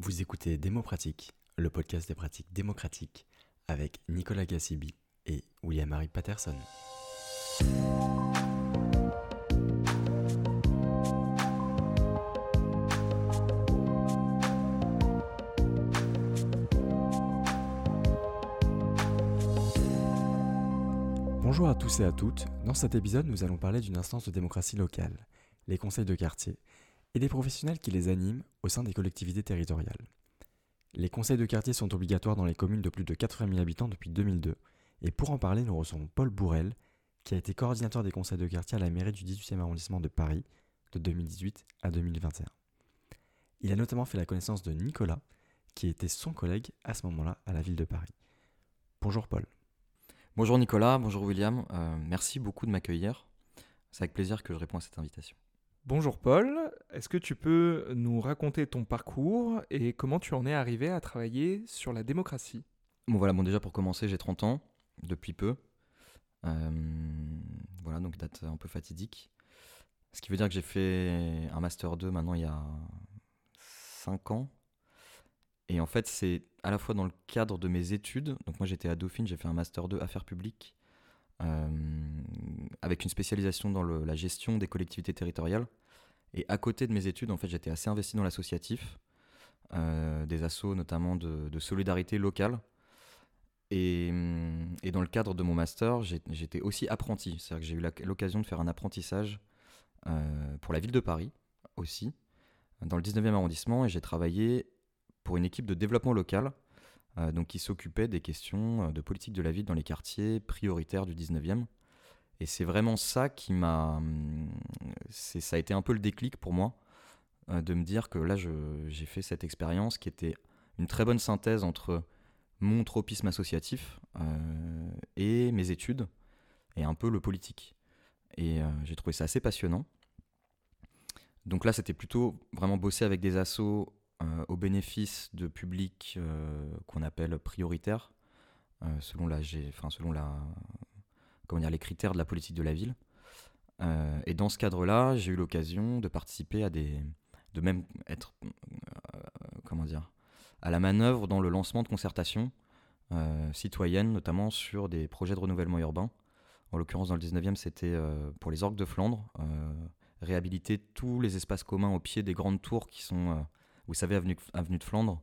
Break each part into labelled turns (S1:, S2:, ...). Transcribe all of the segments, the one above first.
S1: Vous écoutez Démo Pratique, le podcast des pratiques démocratiques avec Nicolas Gassibi et William-Marie Patterson. Bonjour à tous et à toutes. Dans cet épisode, nous allons parler d'une instance de démocratie locale, les conseils de quartier, et des professionnels qui les animent au sein des collectivités territoriales. Les conseils de quartier sont obligatoires dans les communes de plus de 80 000 habitants depuis 2002, et pour en parler, nous recevons Paul Bourrel, qui a été coordinateur des conseils de quartier à la mairie du 18e arrondissement de Paris de 2018 à 2021. Il a notamment fait la connaissance de Nicolas, qui était son collègue à ce moment-là à la ville de Paris. Bonjour Paul.
S2: Bonjour Nicolas, bonjour William, euh, merci beaucoup de m'accueillir. C'est avec plaisir que je réponds à cette invitation.
S3: Bonjour Paul, est-ce que tu peux nous raconter ton parcours et comment tu en es arrivé à travailler sur la démocratie?
S2: Bon voilà, bon déjà pour commencer, j'ai 30 ans, depuis peu. Euh, voilà, donc date un peu fatidique. Ce qui veut dire que j'ai fait un Master 2 maintenant il y a 5 ans. Et en fait, c'est à la fois dans le cadre de mes études. Donc moi j'étais à Dauphine, j'ai fait un Master 2 Affaires publiques avec une spécialisation dans la gestion des collectivités territoriales. Et à côté de mes études, en fait, j'étais assez investi dans l'associatif, euh, des assos notamment de, solidarité locale. Et, hum, et dans le cadre de mon master, j'étais aussi apprenti. C'est-à-dire que j'ai eu l'occasion de faire un apprentissage euh, pour la ville de Paris aussi, dans le 19e arrondissement. Et j'ai travaillé pour une équipe de développement local euh, donc qui s'occupait des questions euh, de politique de la ville dans les quartiers prioritaires du 19e. Et c'est vraiment ça qui m'a. hum, Ça a été un peu le déclic pour moi euh, de me dire que là, j'ai fait cette expérience qui était une très bonne synthèse entre mon tropisme associatif euh, et mes études et un peu le politique. Et euh, j'ai trouvé ça assez passionnant. Donc là, c'était plutôt vraiment bosser avec des assos euh, au bénéfice de publics euh, qu'on appelle prioritaires, euh, selon, la, enfin, selon la, comment dire, les critères de la politique de la ville. Euh, et dans ce cadre-là, j'ai eu l'occasion de participer à des. de même être. euh, comment dire à la manœuvre dans le lancement de concertations euh, citoyennes, notamment sur des projets de renouvellement urbain. En l'occurrence, dans le 19e, c'était euh, pour les orgues de Flandre, euh, réhabiliter tous les espaces communs au pied des grandes tours qui sont, euh, vous savez, avenue, de Flandre,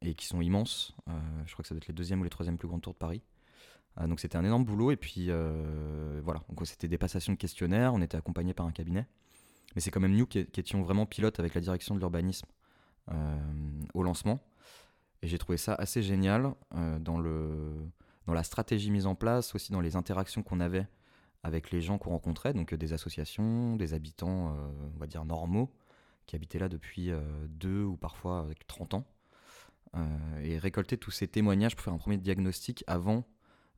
S2: et qui sont immenses. Euh, je crois que ça doit être les deuxième ou les troisième plus grandes tours de Paris. Euh, donc c'était un énorme boulot, et puis euh, voilà, c'était des passations de questionnaires, on était accompagné par un cabinet. Mais c'est quand même nous qui, étions vraiment pilotes avec la direction de l'urbanisme au lancement. Et j'ai trouvé ça assez génial dans, le, dans la stratégie mise en place, aussi dans les interactions qu'on avait avec les gens qu'on rencontrait, donc des associations, des habitants, on va dire normaux, qui habitaient là depuis euh, deux ou parfois avec 30 ans. Euh, et récolter tous ces témoignages pour faire un premier diagnostic avant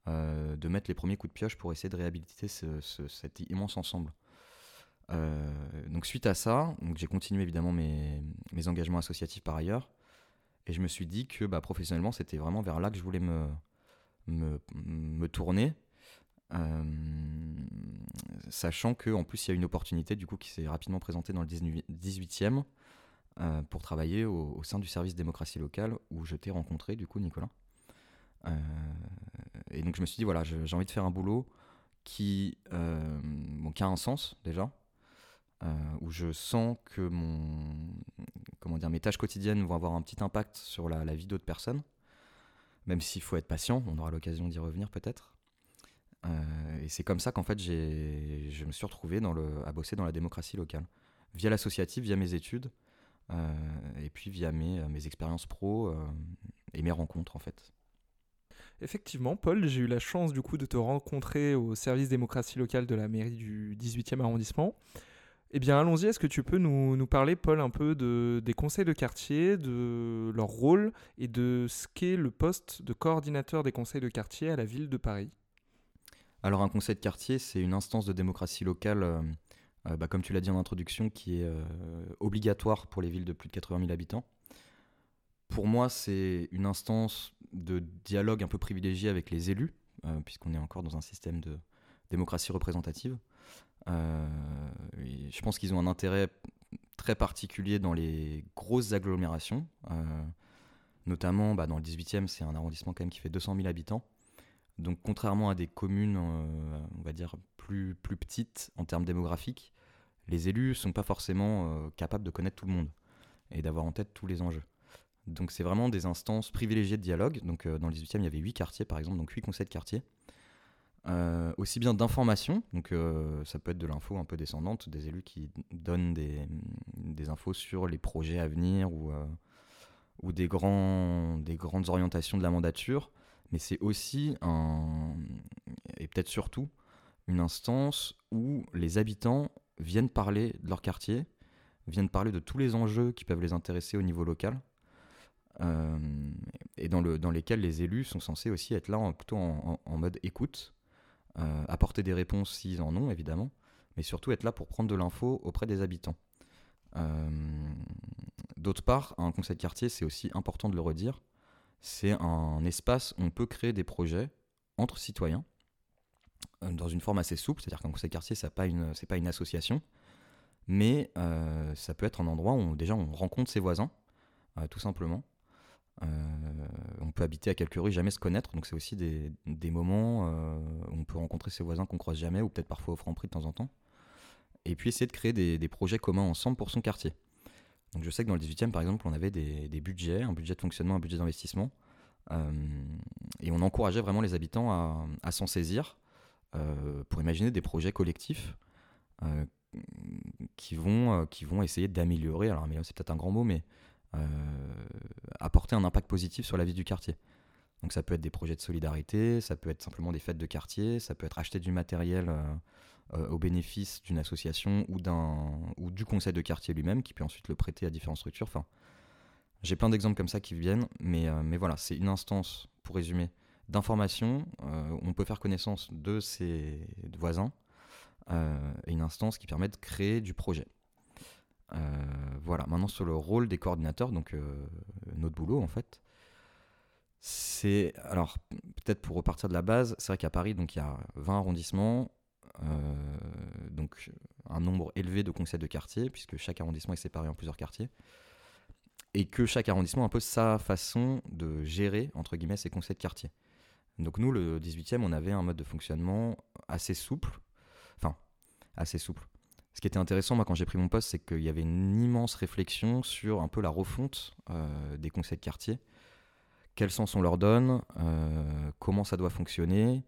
S2: euh, de mettre les premiers coups de pioche pour essayer de réhabiliter ce- ce- cet immense ensemble. Euh, donc suite à ça, j'ai continué évidemment mes, engagements associatifs par ailleurs, et je me suis dit que bah, professionnellement c'était vraiment vers là que je voulais me tourner, euh, sachant qu'en plus il y a une opportunité du coup qui s'est rapidement présentée dans le 19 18e euh, pour travailler au, sein du service démocratie locale où je t'ai rencontré du coup Nicolas. Euh, et donc je me suis dit voilà j'ai envie de faire un boulot qui, euh, a un sens déjà, où je sens que mon, comment dire, mes tâches quotidiennes vont avoir un petit impact sur la vie d'autres personnes, même s'il faut être patient, on aura l'occasion d'y revenir peut-être. Euh, et c'est comme ça qu'en fait je me suis retrouvé dans le, à bosser dans la démocratie locale, via l'associatif, via mes études, euh, et puis via mes, mes expériences pro euh, et mes rencontres en fait.
S3: Effectivement, Paul, j'ai eu la chance du coup de te rencontrer au service démocratie locale de la mairie du 18e arrondissement. Eh bien, allons-y, est-ce que tu peux nous, nous parler, Paul, un peu de, des conseils de quartier, de leur rôle et de ce qu'est le poste de coordinateur des conseils de quartier à la ville de Paris?
S2: Alors un conseil de quartier, c'est une instance de démocratie locale, euh, euh, bah, comme tu l'as dit en introduction, qui est euh, obligatoire pour les villes de plus de 80 000 habitants. Pour moi, c'est une instance de dialogue un peu privilégié avec les élus, puisqu'on est encore dans un système de démocratie représentative. Je pense qu'ils ont un intérêt très particulier dans les grosses agglomérations. Notamment bah, dans le 18e, c'est un arrondissement quand même qui fait 200 000 habitants. Donc contrairement à des communes, euh, on va dire, plus, plus petites en termes démographiques, les élus ne sont pas forcément euh, capables de connaître tout le monde et d'avoir en tête tous les enjeux. Donc c'est vraiment des instances privilégiées de dialogue. Donc dans le 18e, il y avait 8 quartiers par exemple, donc 8 conseils de quartier. Euh, aussi bien d'informations, donc euh, ça peut être de l'info un peu descendante, des élus qui donnent des, des infos sur les projets à venir ou, euh, ou des, grands, des grandes orientations de la mandature, mais c'est aussi et peut-être surtout, une instance où les habitants viennent parler de leur quartier, viennent parler de tous les enjeux qui peuvent les intéresser au niveau local, et dans, le, dans lesquels les élus sont censés aussi être là plutôt en, en mode écoute euh, apporter des réponses s'ils en ont, évidemment, mais surtout être là pour prendre de l'info auprès des habitants. Euh, d'autre part, un conseil de quartier, c'est aussi important de le redire, c'est un espace où on peut créer des projets entre citoyens euh, dans une forme assez souple, c'est-à-dire qu'un conseil quartier, ce n'est pas, une, association, mais ça peut être un endroit où déjà on rencontre ses voisins, tout simplement, euh, on peut habiter à quelques rues, jamais se connaître, donc c'est aussi des, moments euh, où on peut rencontrer ses voisins qu'on croise jamais, ou peut-être parfois au franc prix de temps en temps. Et puis essayer de créer des, projets communs ensemble pour son quartier. Donc je sais que dans le 18e, par exemple, on avait des, budgets, un budget de fonctionnement, un budget d'investissement, euh, et on encourageait vraiment les habitants à, s'en saisir pour imaginer des projets collectifs qui, vont, qui vont essayer d'améliorer, alors c'est peut-être un grand mot, mais euh, apporter un impact positif sur la vie du quartier. Donc ça peut être des projets de solidarité, ça peut être simplement des fêtes de quartier, ça peut être acheter du matériel euh, euh, au bénéfice d'une association ou, ou du conseil de quartier lui-même qui peut ensuite le prêter à différentes structures. Enfin, j'ai plein d'exemples comme ça qui viennent, mais, mais voilà, c'est une instance, pour résumer, d'information. on peut faire connaissance de ses voisins et une instance qui permet de créer du projet. Euh, voilà, maintenant sur le rôle des coordinateurs, donc euh, notre boulot en fait. C'est alors peut-être pour repartir de la base, c'est vrai qu'à Paris donc il y a 20 arrondissements, euh, donc un nombre élevé de conseils de quartier puisque chaque arrondissement est séparé en plusieurs quartiers et que chaque arrondissement peu sa façon de gérer entre guillemets ses conseils de quartier. Donc nous le 18e, on avait un mode de fonctionnement assez souple, enfin assez souple ce qui était intéressant, moi, quand j'ai pris mon poste, c'est qu'il y avait une immense réflexion sur un peu la refonte euh, des conseils de quartier. Quel sens on leur donne euh, Comment ça doit fonctionner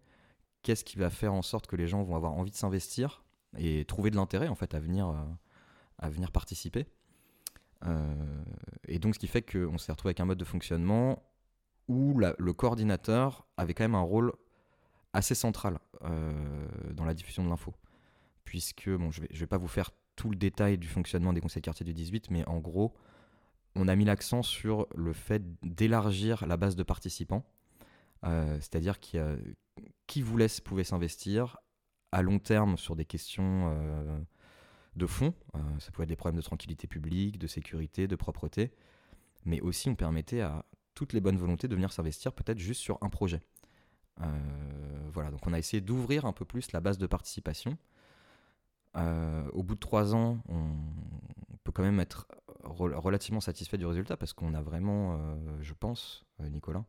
S2: Qu'est-ce qui va faire en sorte que les gens vont avoir envie de s'investir et trouver de l'intérêt, en fait, à venir, euh, participer. Et donc, ce qui fait qu'on s'est retrouvé avec un mode de fonctionnement où le coordinateur avait quand même un rôle assez central dans la diffusion de l'info. Puisque, je ne vais, vais pas vous faire tout le détail du fonctionnement des conseils de quartier du 18, mais en gros, on a mis l'accent sur le fait d'élargir la base de participants, euh, c'est-à-dire qui, qui voulait pouvait s'investir à long terme sur des questions euh, de fond, euh, ça pouvait être des problèmes de tranquillité publique, de sécurité, de propreté, mais aussi on permettait à toutes les bonnes volontés de venir s'investir peut-être juste sur un projet. voilà, donc on a essayé d'ouvrir un peu plus la base de participation. Euh, au bout de trois ans, on peut quand même être relativement satisfait du résultat parce qu'on a vraiment, euh, je pense, euh, Nicolas,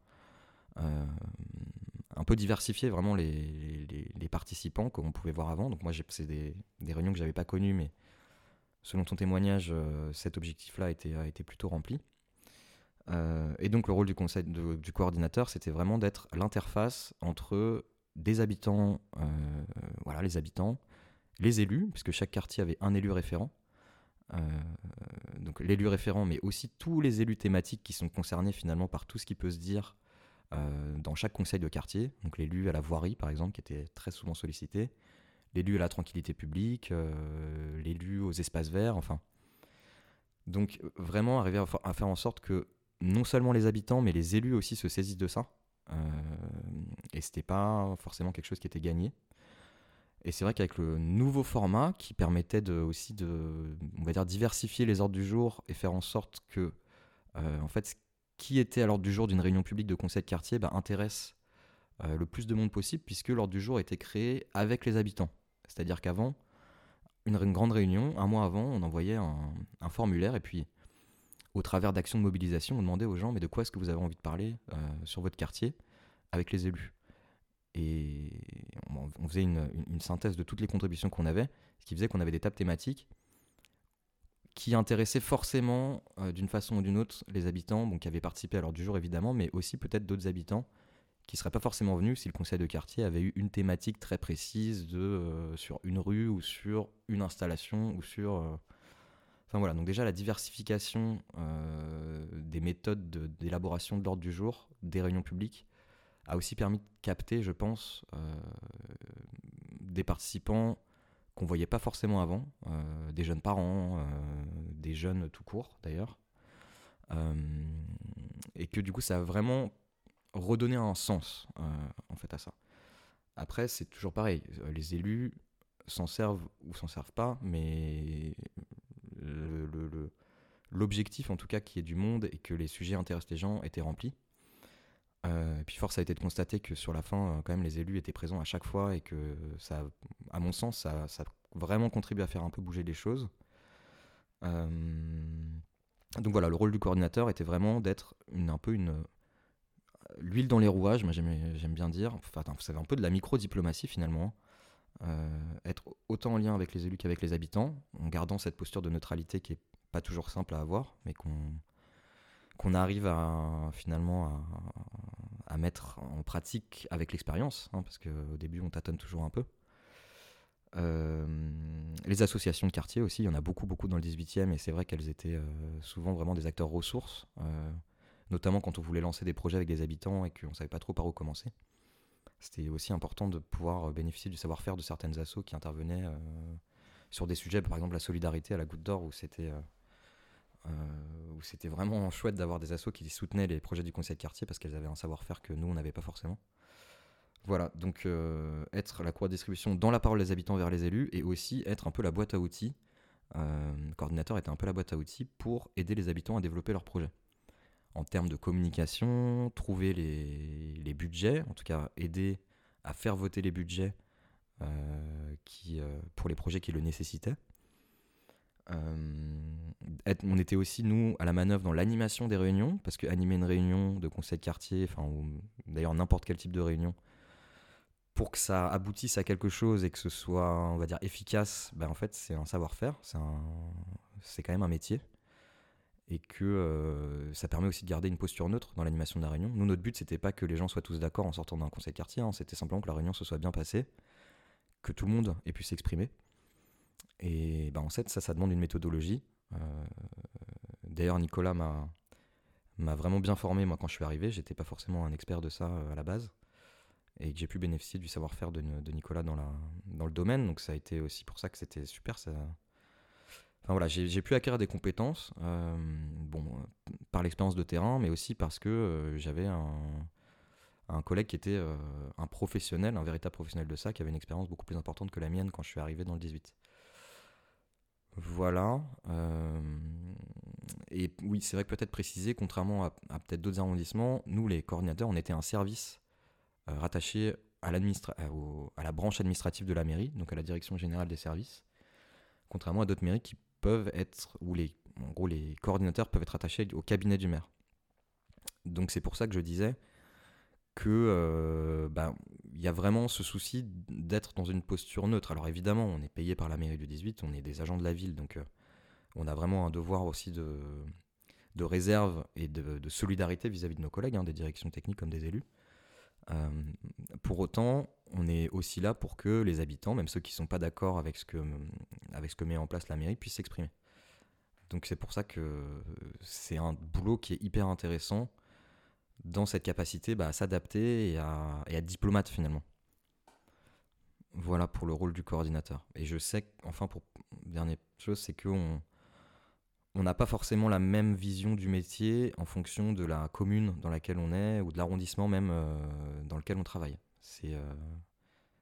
S2: un peu diversifié vraiment les, les, participants qu'on pouvait voir avant. Donc moi, c'est des, des, réunions que j'avais pas connues, mais selon ton témoignage, cet objectif-là a été, plutôt rempli. et donc le rôle du conseil du coordinateur, c'était vraiment d'être l'interface entre des habitants, voilà, les habitants, les élus, puisque chaque quartier avait un élu référent. Euh, donc l'élu référent, mais aussi tous les élus thématiques qui sont concernés finalement par tout ce qui peut se dire euh, dans chaque conseil de quartier. Donc l'élu à la voirie, par exemple, qui était très souvent sollicité, l'élu à la tranquillité publique, euh, l'élu aux espaces verts, enfin. Donc vraiment arriver à, faire en sorte que non seulement les habitants, mais les élus aussi se saisissent de ça. et c'était pas forcément quelque chose qui était gagné. Et c'est vrai qu'avec le nouveau format qui permettait aussi de, on va dire, diversifier les ordres du jour et faire en sorte que, euh, en fait, qui était à l'ordre du jour d'une réunion publique de conseil de quartier bah, intéresse euh, le plus de monde possible, puisque l'ordre du jour était créé avec les habitants. C'est-à-dire qu'avant, une, grande réunion, un mois avant, on envoyait un, formulaire et puis au travers d'actions de mobilisation, on demandait aux gens mais de quoi est-ce que vous avez envie de parler euh, sur votre quartier avec les élus? Et on, faisait une- une synthèse de toutes les contributions qu'on avait, ce qui faisait qu'on avait des tables thématiques qui intéressaient forcément euh, d'une façon ou d'une autre les habitants, bon, qui avaient participé à l'ordre du jour évidemment, mais aussi peut-être d'autres habitants qui ne seraient pas forcément venus si le conseil de quartier avait eu une thématique très précise de, euh, sur une rue ou sur une installation ou sur... euh, Enfin voilà, donc déjà la diversification des méthodes de- d'élaboration de, l'ordre du jour, des réunions publiques, a aussi permis de capter, je pense, des participants qu'on voyait pas forcément avant, euh, des jeunes parents, euh, des jeunes tout court d'ailleurs, Euh, et que du coup ça a vraiment redonné un sens en fait à ça. Après c'est toujours pareil, les élus s'en servent ou s'en servent pas, mais l'objectif en tout cas qui est du monde et que les sujets intéressent les gens était rempli. Euh, et puis force a été de constater que sur la fin, euh, quand même, les élus étaient présents à chaque fois et que ça, à mon sens, ça, vraiment contribué à faire un peu bouger les choses. Euh, donc voilà, le rôle du coordinateur était vraiment d'être un peu une l'huile dans les rouages, moi j'aime bien dire. Enfin, c'est un peu de la micro-diplomatie finalement. Être autant en lien avec les élus qu'avec les habitants, en gardant cette posture de neutralité qui est pas toujours simple à avoir, mais qu'on qu'on arrive finalement à, mettre en pratique avec l'expérience, hein, parce qu'au début on tâtonne toujours un peu. Euh, les associations de quartier aussi, il y en a beaucoup, beaucoup dans le 18e, et c'est vrai qu'elles étaient euh, souvent vraiment des acteurs ressources, euh, notamment quand on voulait lancer des projets avec des habitants et qu'on ne savait pas trop par où commencer. C'était aussi important de pouvoir bénéficier du savoir-faire de certaines assos qui intervenaient sur des sujets, par exemple la solidarité à la Goutte d'Or, où c'était où c'était vraiment chouette d'avoir des assos qui soutenaient les projets du conseil de quartier parce qu'elles avaient un savoir-faire que nous, on n'avait pas forcément. Voilà, donc euh, être la cour de distribution dans la parole des habitants vers les élus et aussi être un peu la boîte à outils. Euh, le coordinateur était un peu la boîte à outils pour aider les habitants à développer leurs projets. En termes de communication, trouver les, budgets, en tout cas aider à faire voter les budgets euh, euh, pour les projets qui le nécessitaient. Euh, on était aussi, nous, à la manœuvre dans l'animation des réunions, parce que animer une réunion de conseil de quartier, d'ailleurs n'importe quel type de réunion, pour que ça aboutisse à quelque chose et que ce soit, va dire, efficace, ben, en fait, c'est un savoir-faire, c'est quand même un métier. Et que euh, ça permet aussi de garder une posture neutre dans l'animation de la réunion. Nous, notre but, c'était pas que les gens soient tous d'accord en sortant d'un conseil de quartier, hein, c'était simplement que la réunion se soit bien passée, que tout le monde ait pu s'exprimer. Et ben, en fait, ça, ça demande une méthodologie. Euh, D'ailleurs, Nicolas m'a vraiment bien formé, moi, quand je suis arrivé. J'étais pas forcément un expert de ça euh, à la base. Et j'ai pu bénéficier du savoir-faire de, Nicolas dans, la, dans le domaine. Donc, ça a été aussi pour ça que c'était super. Enfin, voilà, j'ai pu acquérir des compétences, euh, bon, par l'expérience de terrain, mais aussi parce que j'avais un, un collègue qui était un professionnel, un véritable professionnel de ça, qui avait une expérience beaucoup plus importante que la mienne quand je suis arrivé dans le 18. Voilà. euh, et oui, c'est vrai que peut-être préciser, contrairement à, peut-être d'autres arrondissements, nous, les coordinateurs, on était un service euh, rattaché à, l'administra- à, la branche administrative de la mairie, donc à la direction générale des services, contrairement à d'autres mairies qui peuvent être, où les, les coordinateurs peuvent être attachés au cabinet du maire. Donc c'est pour ça que je disais que euh, ben, il y a vraiment ce souci d'être dans une posture neutre. Alors évidemment, on est payé par la mairie du 18, on est des agents de la ville, donc euh, on a vraiment un devoir aussi de, de réserve et de, solidarité vis-à-vis de nos collègues, hein, des directions techniques comme des élus. Euh, pour autant, on est aussi là pour que les habitants, même ceux qui ne sont pas d'accord avec, ce que- avec ce que met en place la mairie, puissent s'exprimer. Donc c'est pour ça que c'est un boulot qui est hyper intéressant dans cette capacité bah, à s'adapter et à, être diplomate finalement. Voilà pour le rôle du coordinateur. Et je sais, enfin pour dernière chose, c'est qu'on on n'a pas forcément la même vision du métier en fonction de la commune dans laquelle on est ou de l'arrondissement même euh, dans lequel on travaille. C'est, euh,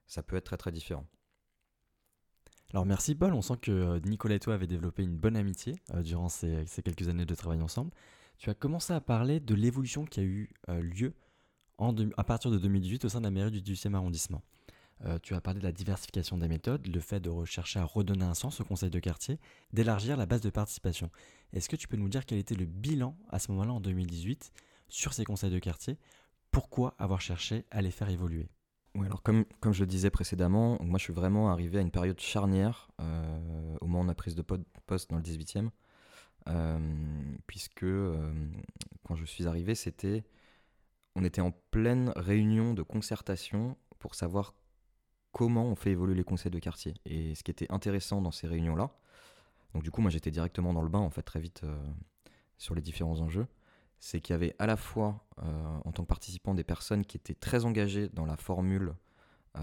S2: ça peut être très très différent.
S1: Alors merci Paul, on sent que euh, Nicolas et toi avez développé une bonne amitié durant ces quelques années de travail ensemble. Tu as commencé à parler de l'évolution qui a eu euh, lieu à partir de 2018 au sein de la mairie du 18e arrondissement. Euh, tu as parlé de la diversification des méthodes, le fait de rechercher à redonner un sens au conseil de quartier, d'élargir la base de participation. Est-ce que tu peux nous dire quel était le bilan à ce moment-là en 2018 sur ces conseils de quartier? Pourquoi avoir cherché à les faire évoluer?
S2: Oui, alors comme, comme je le disais précédemment, moi je suis vraiment arrivé à une période charnière euh, au moment de la prise de poste dans le 18e, euh, puisque euh, quand je suis arrivé, c'était on était en pleine réunion de concertation pour savoir comment on fait évoluer les conseils de quartier. Et ce qui était intéressant dans ces réunions-là, donc du coup moi j'étais directement dans le bain en fait très vite euh, sur les différents enjeux, c'est qu'il y avait à la fois euh, en tant que participant des personnes qui étaient très engagées dans la formule euh,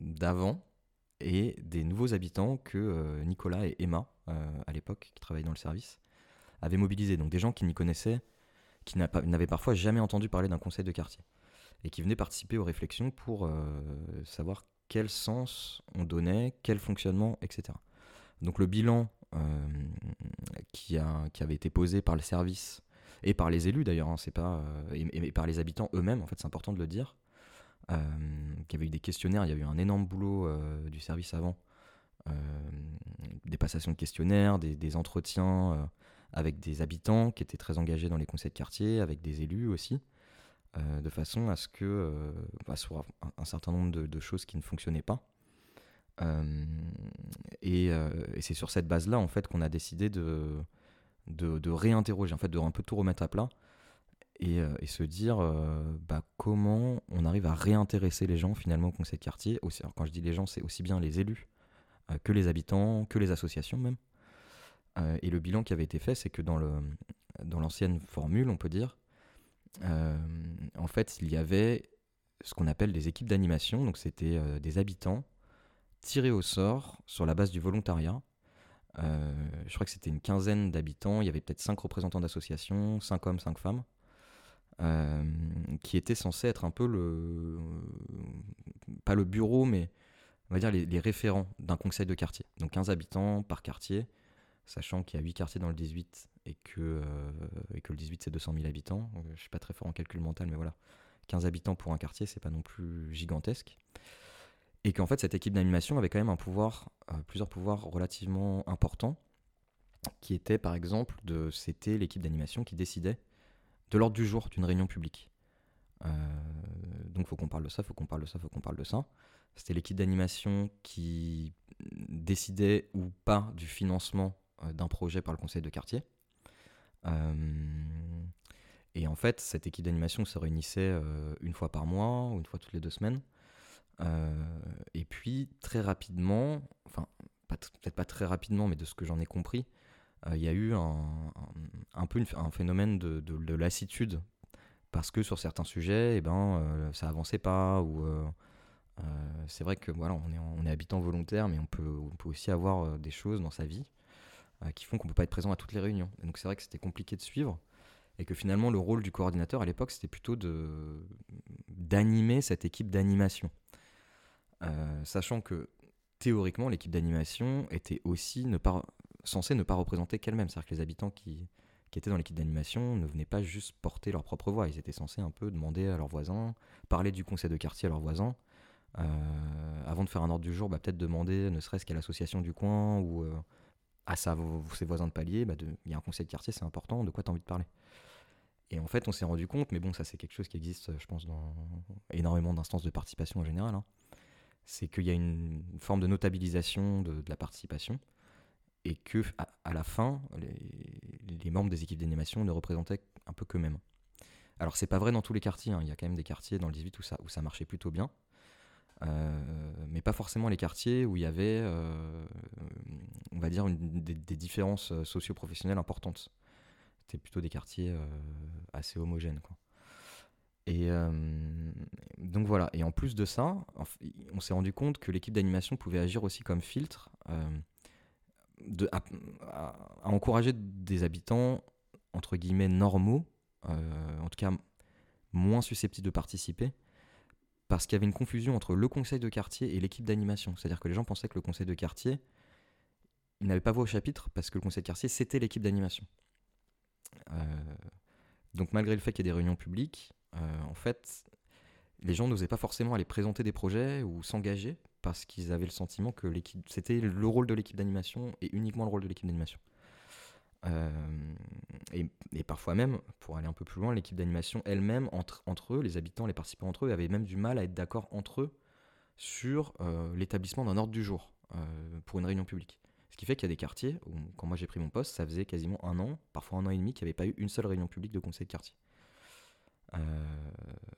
S2: d'avant et des nouveaux habitants que Nicolas et Emma à l'époque qui travaillaient dans le service avaient mobilisés. Donc des gens qui n'y connaissaient, qui n'avaient parfois jamais entendu parler d'un conseil de quartier et qui venaient participer aux réflexions pour euh, savoir quel sens on donnait, quel fonctionnement, etc. Donc le bilan euh, qui, a, qui avait été posé par le service et par les élus d'ailleurs, hein, c'est pas euh, et, par les habitants eux-mêmes, en fait, c'est important de le dire. Euh, qu'il y avait eu des questionnaires, il y a eu un énorme boulot du service avant, des passations de questionnaires, des, entretiens avec des habitants qui étaient très engagés dans les conseils de quartier, avec des élus aussi. Euh, de façon à ce que, euh, bah, sur un, certain nombre de, choses qui ne fonctionnaient pas. Euh, et, c'est sur cette base-là, en fait, qu'on a décidé de, de, réinterroger, en fait, de un peu tout remettre à plat et, se dire bah, comment on arrive à réintéresser les gens finalement au conseil de quartier. Aussi, quand je dis les gens, c'est aussi bien les élus que les habitants, que les associations même. et le bilan qui avait été fait, c'est que dans l'ancienne formule, on peut dire, euh, en fait, il y avait ce qu'on appelle des équipes d'animation. Donc, c'était euh, des habitants tirés au sort sur la base du volontariat. Euh, je crois que c'était une quinzaine d'habitants. Il y avait peut-être cinq représentants d'associations, cinq hommes, cinq femmes, qui étaient censés être un peu le. pas le bureau, mais on va dire les, référents d'un conseil de quartier. Donc 15 habitants par quartier, sachant qu'il y a 8 quartiers dans le 18 et que, euh, et que le 18 c'est 200 000 habitants. Euh, je suis pas très fort en calcul mental, mais voilà. 15 habitants pour un quartier, c'est pas non plus gigantesque. Et qu'en fait, cette équipe d'animation avait quand même un pouvoir, euh, plusieurs pouvoirs relativement importants, qui étaient par exemple, de, c'était l'équipe d'animation qui décidait de l'ordre du jour d'une réunion publique. Euh, donc faut qu'on parle de ça, faut qu'on parle de ça, faut qu'on parle de ça. C'était l'équipe d'animation qui décidait ou pas du financement d'un projet par le conseil de quartier. Euh, et en fait, cette équipe d'animation se réunissait euh, une fois par mois ou une fois toutes les deux semaines. Euh, et puis, très rapidement, enfin, peut-être pas très rapidement, mais de ce que j'en ai compris, il y a eu un, peu un phénomène de, de, lassitude parce que sur certains sujets, eh ben, ça avançait pas ou c'est vrai que voilà, on est, habitant volontaire, mais on peut, aussi avoir des choses dans sa vie euh, qui font qu'on peut pas être présent à toutes les réunions. donc c'est vrai que c'était compliqué de suivre et que finalement le rôle du coordinateur à l'époque c'était plutôt d'animer cette équipe d'animation. Euh, sachant que théoriquement l'équipe d'animation était aussi ne pas, censée ne pas représenter qu'elle-même. C'est-à-dire que les habitants qui, qui étaient dans l'équipe d'animation ne venaient pas juste porter leur propre voix, ils étaient censés un peu demander à leurs voisins, parler du conseil de quartier à leurs voisins. Euh, avant de faire un ordre du jour, bah, peut-être demander ne serait-ce qu'à l'association du coin ou à sa, ses voisins de palier, bah il y a un conseil de quartier, c'est important, de quoi tu as envie de parler? Et en fait, on s'est rendu compte, mais bon, ça c'est quelque chose qui existe, je pense, dans énormément d'instances de participation en général, hein, c'est qu'il y a une forme de notabilisation de, la participation, et que à, la fin, les, membres des équipes d'animation ne représentaient un peu qu'eux-mêmes. Alors c'est pas vrai dans tous les quartiers, hein. il y a quand même des quartiers dans le 18 où ça, où ça marchait plutôt bien, euh, mais pas forcément les quartiers où il y avait, euh, on va dire, des, différences euh, socio-professionnelles importantes. C'était plutôt des quartiers assez homogènes. Et donc voilà. Et en plus de ça, on s'est rendu compte que l'équipe d'animation pouvait agir aussi comme filtre à, encourager des habitants entre guillemets normaux, en tout cas moins susceptibles de participer, parce qu'il y avait une confusion entre le conseil de quartier et l'équipe d'animation. C'est-à-dire que les gens pensaient que le conseil de quartier, n'avait pas voix au chapitre parce que le conseil de quartier, c'était l'équipe d'animation. Euh, donc malgré le fait qu'il y ait des réunions publiques, euh, en fait, les gens n'osaient pas forcément aller présenter des projets ou s'engager parce qu'ils avaient le sentiment que l'équipe, c'était le rôle de l'équipe d'animation et uniquement le rôle de l'équipe d'animation. Euh, et, parfois même, pour aller un peu plus loin, l'équipe d'animation elle-même, entre, entre eux, les habitants, les participants entre eux, avaient même du mal à être d'accord entre eux sur euh, l'établissement d'un ordre du jour euh, pour une réunion publique. Ce qui fait qu'il y a des quartiers où, quand moi j'ai pris mon poste, ça faisait quasiment un an, parfois un an et demi, qu'il n'y avait pas eu une seule réunion publique de conseil de quartier.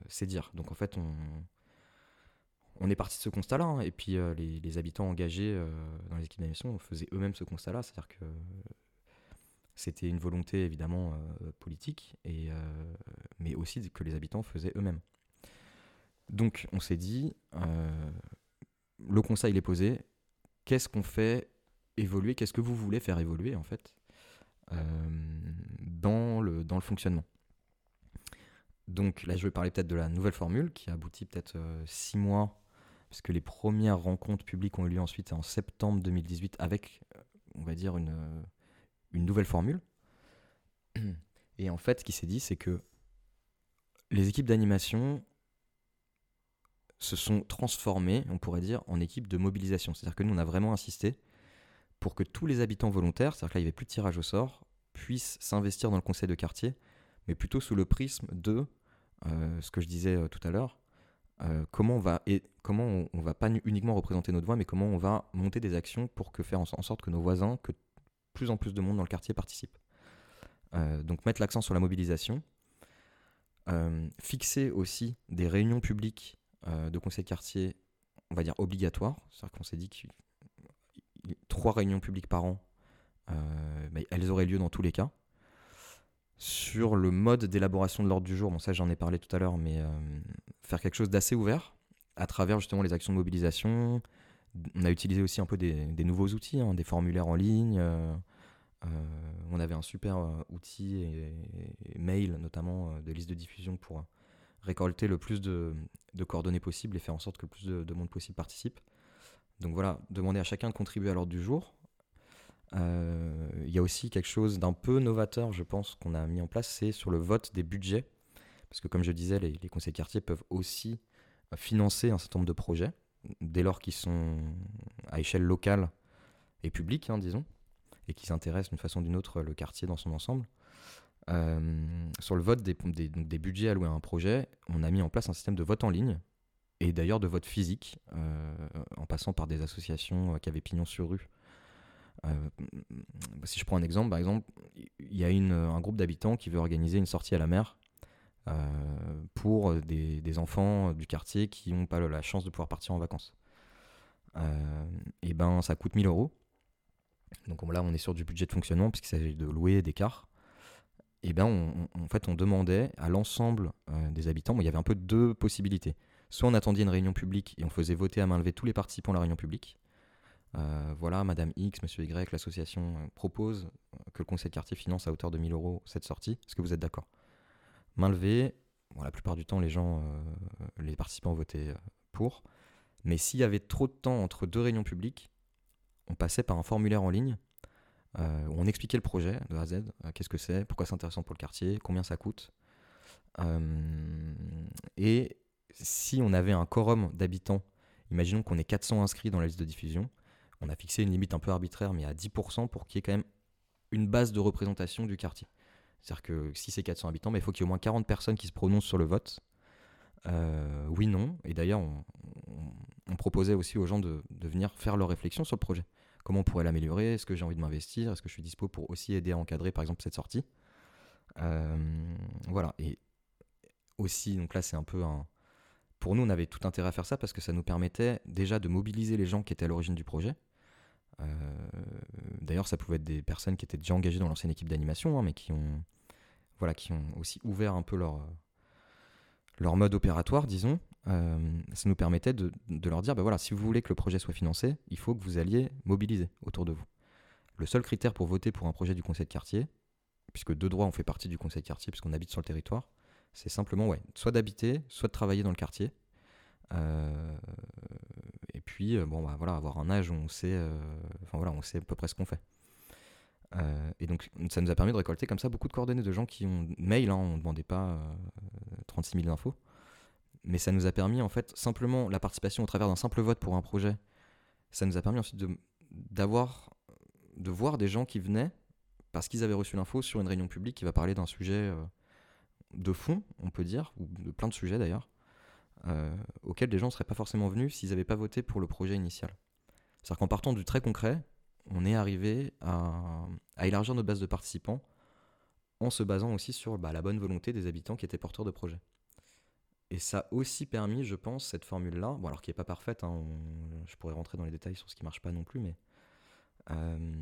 S2: c'est dire. Donc en fait, on, on est parti de ce constat-là. Hein, et puis les, les, habitants engagés dans les équipes d'animation faisaient eux-mêmes ce constat-là. C'est-à-dire que c'était une volonté évidemment euh, politique, et, euh, mais aussi que les habitants faisaient eux-mêmes. Donc on s'est dit, euh, le conseil est posé, qu'est-ce qu'on fait évoluer, qu'est-ce que vous voulez faire évoluer en fait dans, le, dans le fonctionnement? Donc là je vais parler peut-être de la nouvelle formule qui a abouti peut-être six mois, parce que les premières rencontres publiques ont eu lieu ensuite en septembre 2018 avec, on va dire, une une nouvelle formule. Et en fait, ce qui s'est dit, c'est que les équipes d'animation se sont transformées, on pourrait dire, en équipes de mobilisation. C'est-à-dire que nous, on a vraiment insisté pour que tous les habitants volontaires, c'est-à-dire qu'il n'y avait plus de tirage au sort, puissent s'investir dans le conseil de quartier, mais plutôt sous le prisme de euh, ce que je disais euh, tout à l'heure, euh, comment on va et comment on, va pas uniquement représenter notre voix, mais comment on va monter des actions pour faire en sorte que nos voisins, que plus en plus de monde dans le quartier participe. Euh, donc mettre l'accent sur la mobilisation, euh, fixer aussi des réunions publiques de conseil de quartier, on va dire obligatoires, c'est-à-dire qu'on s'est dit que trois réunions publiques par an, elles auraient lieu dans tous les cas. Sur le mode d'élaboration de l'ordre du jour, bon ça j'en ai parlé tout à l'heure, mais faire quelque chose d'assez ouvert à travers justement les actions de mobilisation, on a utilisé aussi un peu des, nouveaux outils, hein, des formulaires en ligne. Euh, euh, on avait un super euh, outil mail, notamment de liste de diffusion pour récolter le plus de, coordonnées possibles et faire en sorte que le plus de, monde possible participe. Donc voilà, demander à chacun de contribuer à l'ordre du jour. Il y a aussi quelque chose d'un peu novateur, je pense, qu'on a mis en place, c'est sur le vote des budgets. Parce que comme je disais, les, conseils quartiers peuvent aussi financer un certain nombre de projets dès lors qu'ils sont à échelle locale et publique, hein, disons, et qu'ils intéressent d'une façon ou d'une autre le quartier dans son ensemble. Euh, sur le vote des, budgets alloués à un projet, on a mis en place un système de vote en ligne et d'ailleurs de vote physique, euh, en passant par des associations euh, qui avaient pignon sur rue. Si je prends un exemple, par exemple, il y a un groupe d'habitants qui veut organiser une sortie à la mer euh, pour des, enfants du quartier qui n'ont pas la chance de pouvoir partir en vacances. Euh, et ben ça coûte 1000 euros. Donc là on est sur du budget de fonctionnement puisqu'il s'agit de louer des cars. Et ben on, en fait on demandait à l'ensemble euh, des habitants, il y avait un peu deux possibilités. Soit on attendait une réunion publique et on faisait voter à main levée tous les participants à la réunion publique. Voilà, Madame X, Monsieur Y, l'association propose que le conseil de quartier finance à hauteur de 1000 euros cette sortie. Est-ce que vous êtes d'accord? Main levée. La plupart du temps, les gens, euh, les participants votaient euh, pour. Mais s'il y avait trop de temps entre deux réunions publiques, on passait par un formulaire en ligne euh, où on expliquait le projet de A à Z, qu'est-ce que c'est, pourquoi c'est intéressant pour le quartier, combien ça coûte. et si on avait un quorum d'habitants, imaginons qu'on ait 400 inscrits dans la liste de diffusion, on a fixé une limite un peu arbitraire, mais à 10% pour qu'il y ait quand même une base de représentation du quartier. C'est-à-dire que si c'est 400 habitants, mais il faut qu'il y ait au moins 40 personnes qui se prononcent sur le vote. Euh, oui, non. Et d'ailleurs, on, proposait aussi aux gens de, venir faire leur réflexion sur le projet. Comment on pourrait l'améliorer? Est-ce que j'ai envie de m'investir? Est-ce que je suis dispo pour aussi aider à encadrer, par exemple, cette sortie? Euh, Voilà. Et aussi, donc là, c'est un peu un. Pour nous, on avait tout intérêt à faire ça parce que ça nous permettait déjà de mobiliser les gens qui étaient à l'origine du projet. Euh, d'ailleurs, ça pouvait être des personnes qui étaient déjà engagées dans l'ancienne équipe d'animation, hein, mais qui ont, voilà, qui ont aussi ouvert un peu leur, leur mode opératoire, disons. Euh, ça nous permettait de, leur dire, bah voilà, si vous voulez que le projet soit financé, il faut que vous alliez mobiliser autour de vous. Le seul critère pour voter pour un projet du conseil de quartier, puisque de droit on fait partie du conseil de quartier puisqu'on habite sur le territoire, c'est simplement soit d'habiter, soit de travailler dans le quartier. Euh, puis, euh, bon, bah, voilà, avoir un âge où on sait, euh, enfin voilà, on sait à peu près ce qu'on fait. et donc, ça nous a permis de récolter comme ça beaucoup de coordonnées de gens qui ont mail, hein, on ne demandait pas 36 000 infos, mais ça nous a permis, en fait, simplement la participation au travers d'un simple vote pour un projet, ça nous a permis ensuite de, d'avoir, de voir des gens qui venaient parce qu'ils avaient reçu l'info sur une réunion publique qui va parler d'un sujet euh, de fond, on peut dire, ou de plein de sujets d'ailleurs, euh, auxquels des gens ne seraient pas forcément venus s'ils n'avaient pas voté pour le projet initial. C'est-à-dire qu'en partant du très concret, on est arrivé à, à élargir notre base de participants en se basant aussi sur bah, la bonne volonté des habitants qui étaient porteurs de projets. Et ça a aussi permis, je pense, cette formule-là, bon, alors qui n'est pas parfaite, hein, je pourrais rentrer dans les détails sur ce qui marche pas non plus, mais euh,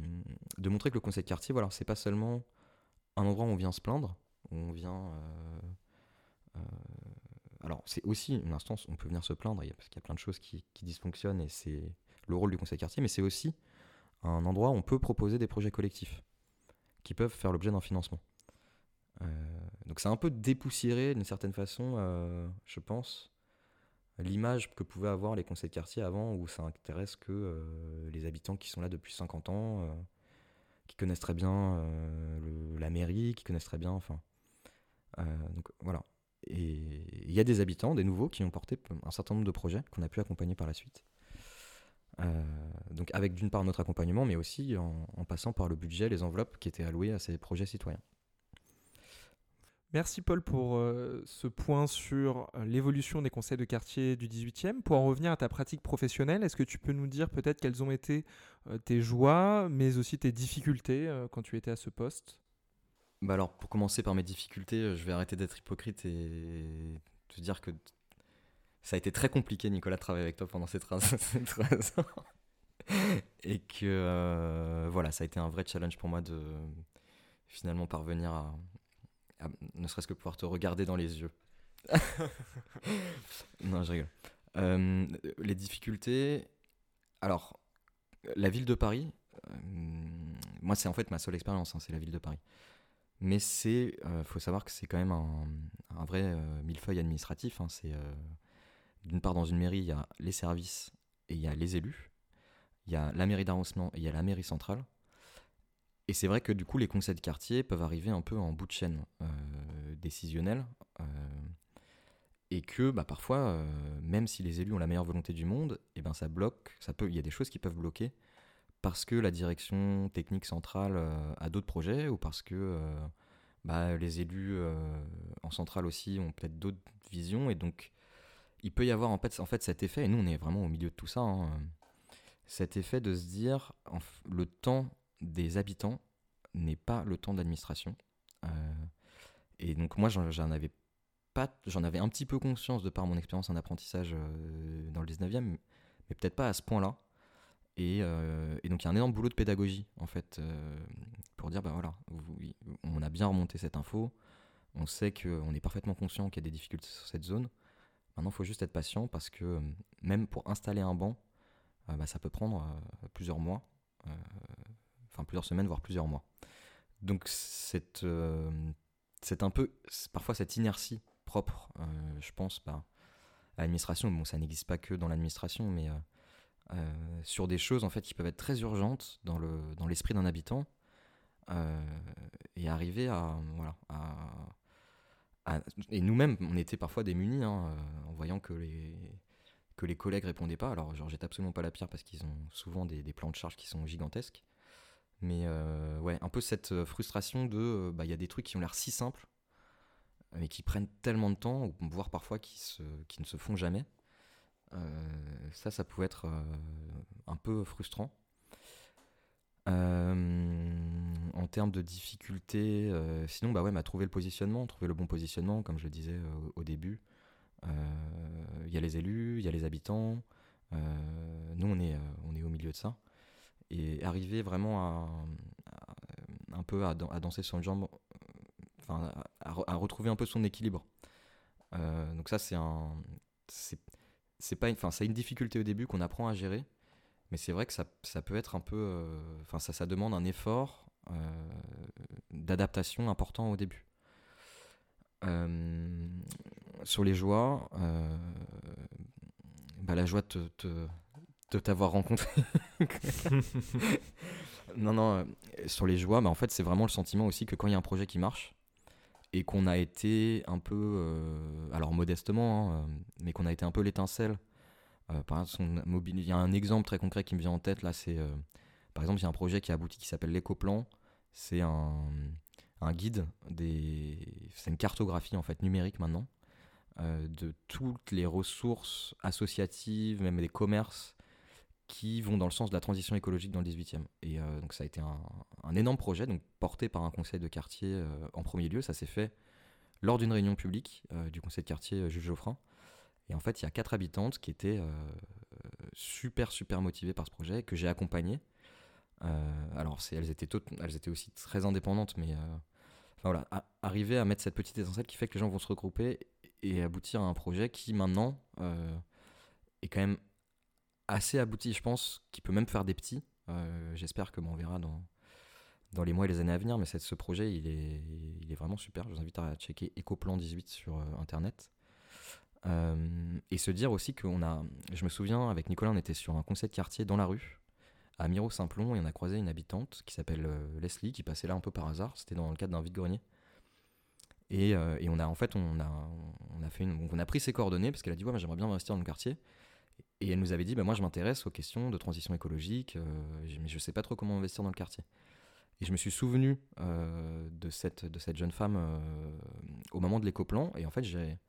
S2: de montrer que le conseil de quartier, voilà, c'est pas seulement un endroit où on vient se plaindre, où on vient. euh, c'est aussi une instance où on peut venir se plaindre, parce qu'il y a plein de choses qui, dysfonctionnent et c'est le rôle du conseil quartier, mais c'est aussi un endroit où on peut proposer des projets collectifs qui peuvent faire l'objet d'un financement. Euh, donc c'est un peu dépoussiéré d'une certaine façon, euh, je pense, l'image que pouvaient avoir les conseils de quartier avant, où ça intéresse que euh, les habitants qui sont là depuis 50 ans, euh, qui connaissent très bien la mairie, qui connaissent très bien, enfin. Donc voilà. Et il y a des habitants, des nouveaux, qui ont porté un certain nombre de projets qu'on a pu accompagner par la suite. Euh, donc avec d'une part notre accompagnement, mais aussi en, passant par le budget, les enveloppes qui étaient allouées à ces projets citoyens.
S3: Merci Paul pour euh, ce point sur euh, l'évolution des conseils de quartier du 18e. Pour en revenir à ta pratique professionnelle, est-ce que tu peux nous dire peut-être quelles ont été tes joies, mais aussi tes difficultés quand tu étais à ce poste?
S2: Bah alors, pour commencer par mes difficultés, euh, je vais arrêter d'être hypocrite et te dire que ça a été très compliqué, Nicolas, de travailler avec toi pendant ces 13, ces 13 ans. Et que euh, voilà, ça a été un vrai challenge pour moi de finalement parvenir à, ne serait-ce que pouvoir te regarder dans les yeux. non, je rigole. Euh, les difficultés. Alors, la ville de Paris, moi, c'est en fait ma seule expérience, hein, c'est la ville de Paris. Mais c'est, euh, faut savoir que c'est quand même un, vrai euh, millefeuille administratif. hein. C'est euh, d'une part dans une mairie, il y a les services et il y a les élus. Il y a la mairie d'arrondissement et il y a la mairie centrale. Et c'est vrai que du coup, les conseils de quartier peuvent arriver un peu en bout de chaîne décisionnel. euh, et que bah, parfois, même si les élus ont la meilleure volonté du monde, et ben ça bloque. Ça peut, il y a des choses qui peuvent bloquer parce que la direction technique centrale euh, a d'autres projets ou parce que euh, bah, les élus euh, en centrale aussi ont peut-être d'autres visions et donc il peut y avoir en fait, cet effet, et nous on est vraiment au milieu de tout ça, hein, cet effet de se dire le temps des habitants n'est pas le temps de l'administration. Euh, et donc moi j'en avais j'en avais un petit peu conscience de par mon expérience en apprentissage dans le 19e, mais peut-être pas à ce point-là. Et, euh, et donc il y a un énorme boulot de pédagogie en fait euh, pour dire bah voilà, on a bien remonté cette info, on sait qu'on est parfaitement conscient qu'il y a des difficultés sur cette zone. Maintenant, il faut juste être patient parce que même pour installer un banc, euh, bah, ça peut prendre plusieurs mois, enfin plusieurs semaines, voire plusieurs mois. Donc c'est un peu parfois cette inertie propre, je pense, bah, à l'administration. Bon, ça n'existe pas que dans l'administration, mais euh, sur des choses en fait qui peuvent être très urgentes dans le dans l'esprit d'un habitant euh, et arriver à voilà et nous-mêmes on était parfois démunis hein, euh, en voyant que les que les collègues répondaient pas. Alors genre jette absolument pas la pierre parce qu'ils ont souvent des, plans de charge qui sont gigantesques. Mais euh, ouais un peu cette frustration de bah il y a des trucs qui ont l'air si simples mais qui prennent tellement de temps voire parfois qui se qui ne se font jamais ça, ça pouvait être euh, un peu frustrant. Euh, en termes de difficulté, euh, sinon, bah ouais, m'a trouvé le positionnement, trouver le bon positionnement, comme je le disais euh, au début. Euh, Il y a les élus, il y a les habitants. Euh, nous, on est, euh, on est au milieu de ça. Et arriver vraiment à, un peu à, dan- à danser sur une jambe, euh, enfin, à, à re- à retrouver un peu son équilibre. Euh, donc ça, c'est un, c'est c'est pas enfin une difficulté au début qu'on apprend à gérer mais c'est vrai que ça, ça peut être un peu euh, enfin ça ça demande un effort euh, d'adaptation important au début. Euh, sur les joies bah, la joie de t'avoir rencontré. Non non sur les joies bah, en fait c'est vraiment le sentiment aussi que quand il y a un projet qui marche et qu'on a été un peu, euh, alors modestement, hein, mais qu'on a été un peu l'étincelle. exemple, il y a un exemple très concret qui me vient en tête là, c'est par exemple, il y a un projet qui a abouti qui s'appelle l'écoplan. C'est un, guide, c'est une cartographie en fait numérique maintenant euh, de toutes les ressources associatives, même des commerces qui vont dans le sens de la transition écologique dans le 18e. Et euh, donc ça a été un, énorme projet, donc porté par un conseil de quartier euh, en premier lieu. Ça s'est fait lors d'une réunion publique du conseil de quartier Jules Geoffrin. Et en fait, il y a quatre habitantes qui étaient super, super motivées par ce projet, que j'ai accompagné. alors, elles étaient, elles étaient aussi très indépendantes, mais voilà, arriver à mettre cette petite essentielle qui fait que les gens vont se regrouper et aboutir à un projet qui maintenant euh, est quand même assez abouti, je pense, qui peut même faire des petits. Euh, j'espère que on verra dans, dans les mois et les années à venir, mais ce projet, il est, il est vraiment super. Je vous invite à checker Ecoplan 18 sur euh, Internet. et se dire aussi qu'on a, je me souviens, avec Nicolas, on était sur un conseil de quartier dans la rue, à Miro-Simplon et on a croisé une habitante qui s'appelle euh, Leslie qui passait là un peu par hasard. C'était dans le cadre d'un vide-grenier. Et, euh, et, on a en fait on a, on a, fait on a pris ses coordonnées parce qu'elle a dit ouais, j'aimerais bien investir dans le quartier. Et elle nous avait dit bah, moi je m'intéresse aux questions de transition écologique, euh, mais je sais pas trop comment investir dans le quartier. Et je me suis souvenu de, cette, de cette jeune femme au moment de l'écoplan et en fait j'ai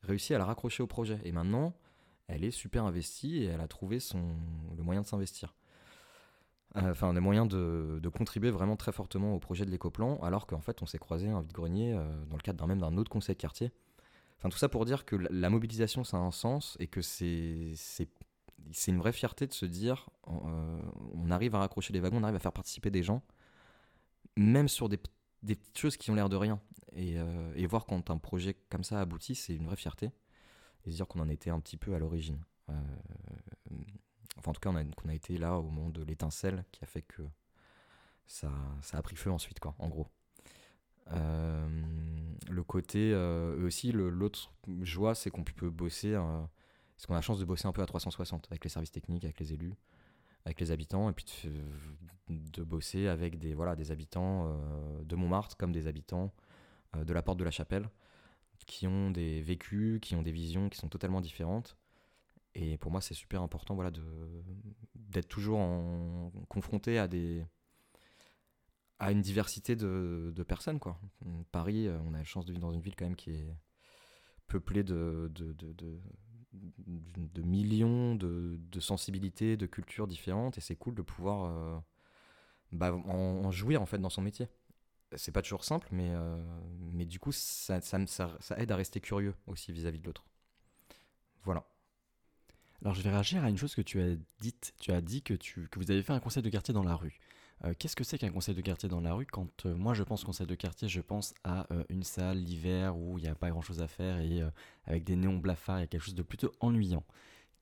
S2: réussi à la raccrocher au projet. Et maintenant elle est super investie et elle a trouvé son, le moyen de s'investir. Euh, enfin des moyens de, contribuer vraiment très fortement au projet de l'écoplan, alors qu'en fait on s'est croisé un vide-grenier euh, dans le cadre même d'un autre conseil de quartier. Tout ça pour dire que la, mobilisation ça a un sens et que c'est une vraie fierté de se dire euh, on arrive à raccrocher les wagons, on arrive à faire participer des gens, même sur des, des petites choses qui ont l'air de rien. Et, et, voir quand un projet comme ça aboutit, c'est une vraie fierté. Et se dire qu'on en était un petit peu à l'origine. Enfin, en tout cas, on a, a été là au moment de l'étincelle qui a fait que ça, ça a pris feu ensuite, quoi, en gros. Euh, le côté euh, aussi, l'autre joie, c'est qu'on peut bosser, euh, c'est qu'on a la chance de bosser un peu à 360 avec les services techniques, avec les élus, avec les habitants, et puis de, bosser avec des, voilà, des habitants de Montmartre comme des habitants de la Porte de la Chapelle, qui ont des vécus, qui ont des visions qui sont totalement différentes. Et pour moi, c'est super important voilà, d'être toujours confronté à, des, à une diversité de, personnes. Quoi. Paris, euh, on a la chance de vivre dans une ville quand même qui est peuplée de, millions de, sensibilités, de cultures différentes. Et c'est cool de pouvoir euh, bah, en, jouir en fait dans son métier. C'est pas toujours simple, mais, euh, du coup, ça, aide à rester curieux aussi vis-à-vis -vis de l'autre. Voilà.
S1: Alors je vais réagir à une chose que tu as dite. Tu as dit que, que vous avez fait un conseil de quartier dans la rue. Euh, qu'est-ce que c'est qu'un conseil de quartier dans la rue Quand euh, moi je pense conseil de quartier, je pense à euh, une salle l'hiver où il n'y a pas grand-chose à faire et avec des néons blafards, il y a quelque chose de plutôt ennuyant.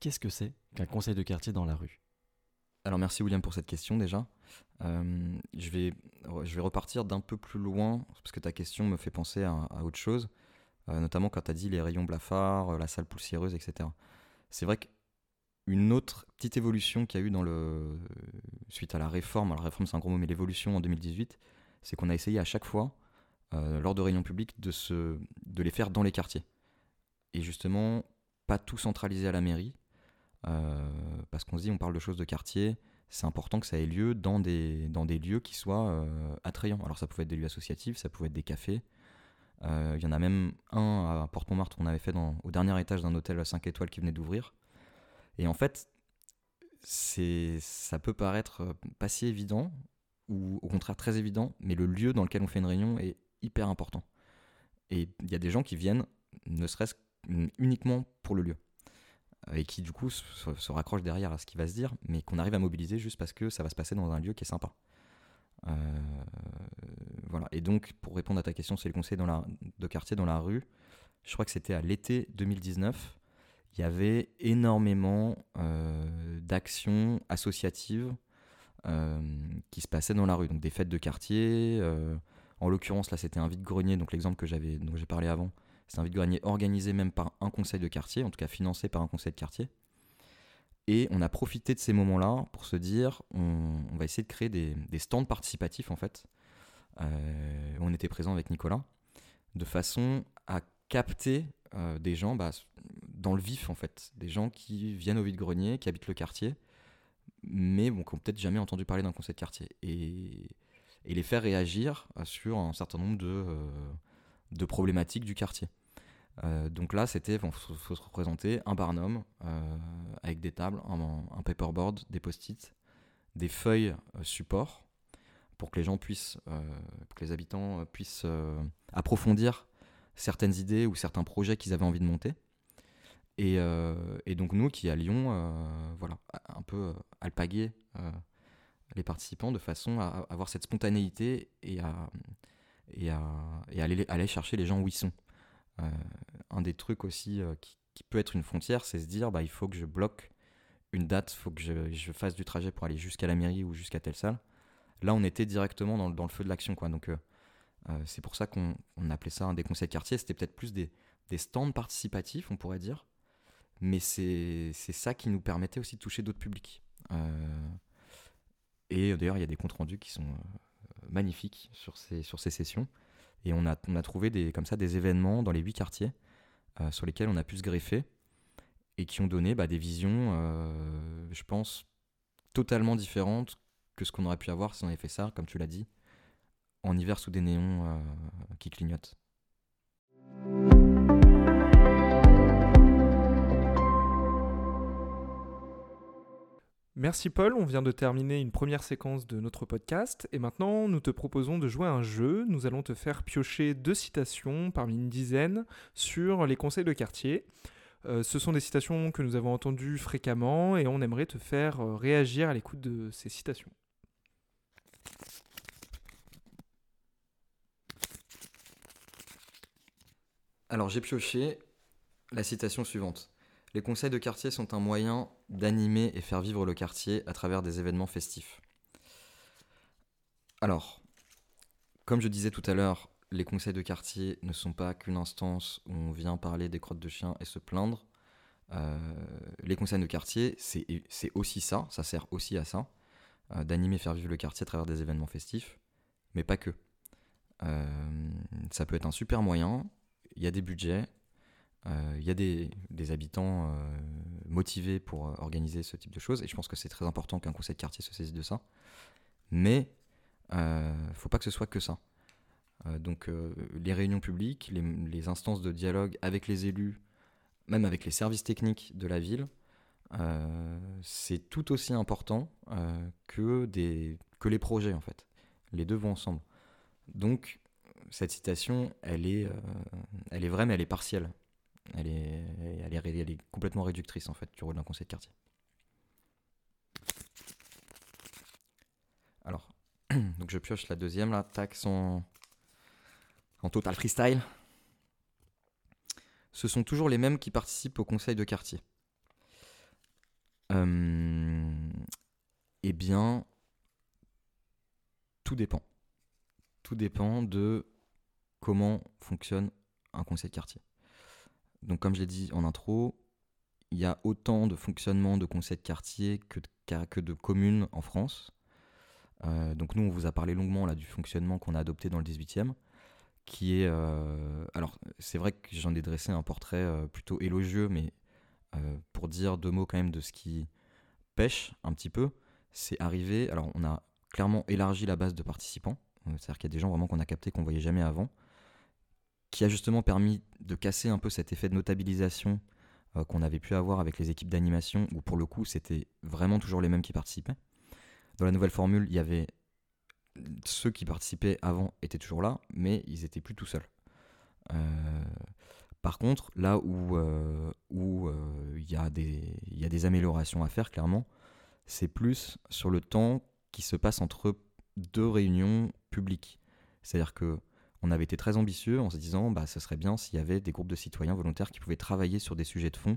S1: Qu'est-ce que c'est qu'un conseil de quartier dans la rue?
S2: Alors merci William pour cette question déjà. je, vais, je vais repartir d'un peu plus loin parce que ta question me fait penser à, à autre chose, notamment quand tu as dit les rayons blafards, la salle poussiéreuse, etc. C'est vrai que une autre petite évolution qu'il y a eu le suite à la réforme, alors la réforme c'est un gros mot, mais l'évolution en 2018, c'est qu'on a essayé à chaque fois, euh, lors de réunions publiques, de, les faire dans les quartiers. Et justement, pas tout centraliser à la mairie, euh, parce qu'on se dit, on parle de choses de quartier, c'est important que ça ait lieu dans des, lieux qui soient euh, attrayants. Alors ça pouvait être des lieux associatifs, ça pouvait être des cafés. Il y en a même un à Porte-Montmartre qu'on avait fait au dernier étage d'un hôtel 5 étoiles qui venait d'ouvrir et en fait, ça peut paraître euh, pas si évident, ou au contraire très évident, mais le lieu dans lequel on fait une réunion est hyper important. Et il y a des gens qui viennent, ne serait-ce uniquement pour le lieu, euh, et qui du coup se, raccrochent derrière à ce qui va se dire, mais qu'on arrive à mobiliser juste parce que ça va se passer dans un lieu qui est sympa. Euh, voilà. Et donc, pour répondre à ta question, c'est le conseil dans la, de quartier dans la rue. Je crois que c'était à l'été 2019 il y avait énormément euh, d'actions associatives euh, qui se passaient dans la rue. Donc des fêtes de quartier. Euh, en l'occurrence, là, c'était un vide-grenier. Donc l'exemple que j'avais, dont j'ai parlé avant, c'est un vide-grenier organisé même par un conseil de quartier, en tout cas financé par un conseil de quartier. Et on a profité de ces moments-là pour se dire, on, va essayer de créer des, stands participatifs en fait. on était présent avec Nicolas. de façon à capter des gens bah, dans le vif en fait, des gens qui viennent au vide-grenier, qui habitent le quartier, mais qui n'ont peut-être jamais entendu parler d'un conseil de quartier. Et, les faire réagir sur un certain nombre de, de problématiques du quartier. Euh, donc là, c'était, il faut, se représenter un barnum euh, avec des tables, un, paperboard, des post-it, des feuilles euh, support pour que les gens puissent, pour que les habitants puissent approfondir certaines idées ou certains projets qu'ils avaient envie de monter. Et, et, donc nous qui allions, voilà, un peu alpaguer les participants de façon à, avoir cette spontanéité et à, aller, chercher les gens où ils sont. Euh, un des trucs aussi euh, qui, peut être une frontière, c'est se dire bah, il faut que je bloque une date, il faut que je, fasse du trajet pour aller jusqu'à la mairie ou jusqu'à telle salle. Là, on était directement dans, le feu de l'action. Donc, euh, c'est pour ça qu'on appelait ça un des conseils de quartier. C'était peut-être plus des, stands participatifs, on pourrait dire. Mais c'est ça qui nous permettait aussi de toucher d'autres publics. et d'ailleurs, il y a des comptes rendus qui sont magnifiques sur ces, sur ces sessions. Et on a, on a trouvé des, comme ça des événements dans les huit quartiers euh, sur lesquels on a pu se greffer et qui ont donné bah, des visions, euh, je pense, totalement différentes que ce qu'on aurait pu avoir si on avait fait ça, comme tu l'as dit, en hiver sous des néons euh, qui clignotent.
S3: Merci Paul, on vient de terminer une première séquence de notre podcast et maintenant nous te proposons de jouer à un jeu. Nous allons te faire piocher deux citations parmi une dizaine sur les conseils de quartier. Euh, ce sont des citations que nous avons entendues fréquemment et on aimerait te faire euh, réagir à l'écoute de ces citations.
S2: Alors j'ai pioché la citation suivante. Les conseils de quartier sont un moyen d'animer et faire vivre le quartier à travers des événements festifs. Alors, comme je disais tout à l'heure, les conseils de quartier ne sont pas qu'une instance où on vient parler des crottes de chiens et se plaindre. Euh, les conseils de quartier, c'est aussi ça, ça sert aussi à ça, euh, d'animer et faire vivre le quartier à travers des événements festifs, mais pas que. Euh, ça peut être un super moyen, il y a des budgets, il y a des, habitants euh, motivés pour euh, organiser ce type de choses, et je pense que c'est très important qu'un conseil de quartier se saisisse de ça. Mais il ne faut pas que ce soit que ça. donc les réunions publiques, les, instances de dialogue avec les élus, même avec les services techniques de la ville, c'est tout aussi important que, les projets en fait. Les deux vont ensemble. Donc cette citation, elle est vraie mais elle est partielle. Elle est, complètement réductrice en fait du rôle d'un conseil de quartier. Alors, donc je pioche la deuxième là, tac, en, en total freestyle. Ce sont toujours les mêmes qui participent au conseil de quartier. Euh, eh bien, tout dépend. Tout dépend de comment fonctionne un conseil de quartier. Donc comme je l'ai dit en intro, il y a autant de fonctionnement de conseils de quartier que de, communes en France. Euh, donc nous, on vous a parlé longuement là, du fonctionnement qu'on a adopté dans le 18e, qui est... Euh, alors c'est vrai que j'en ai dressé un portrait euh, plutôt élogieux, mais pour dire deux mots quand même de ce qui pêche un petit peu, c'est arrivé... Alors on a clairement élargi la base de participants, c'est-à-dire qu'il y a des gens vraiment qu'on a capté qu'on voyait jamais avant qui a justement permis de casser un peu cet effet de notabilisation euh, qu'on avait pu avoir avec les équipes d'animation, où pour le coup c'était vraiment toujours les mêmes qui participaient. Dans la nouvelle formule, il y avait ceux qui participaient avant étaient toujours là, mais ils étaient plus tout seuls. Euh, par contre, là où euh, où il y, y, a des améliorations à faire, clairement, c'est plus sur le temps qui se passe entre deux réunions publiques. C'est-à-dire que on avait été très ambitieux en se disant bah ce serait bien s'il y avait des groupes de citoyens volontaires qui pouvaient travailler sur des sujets de fond,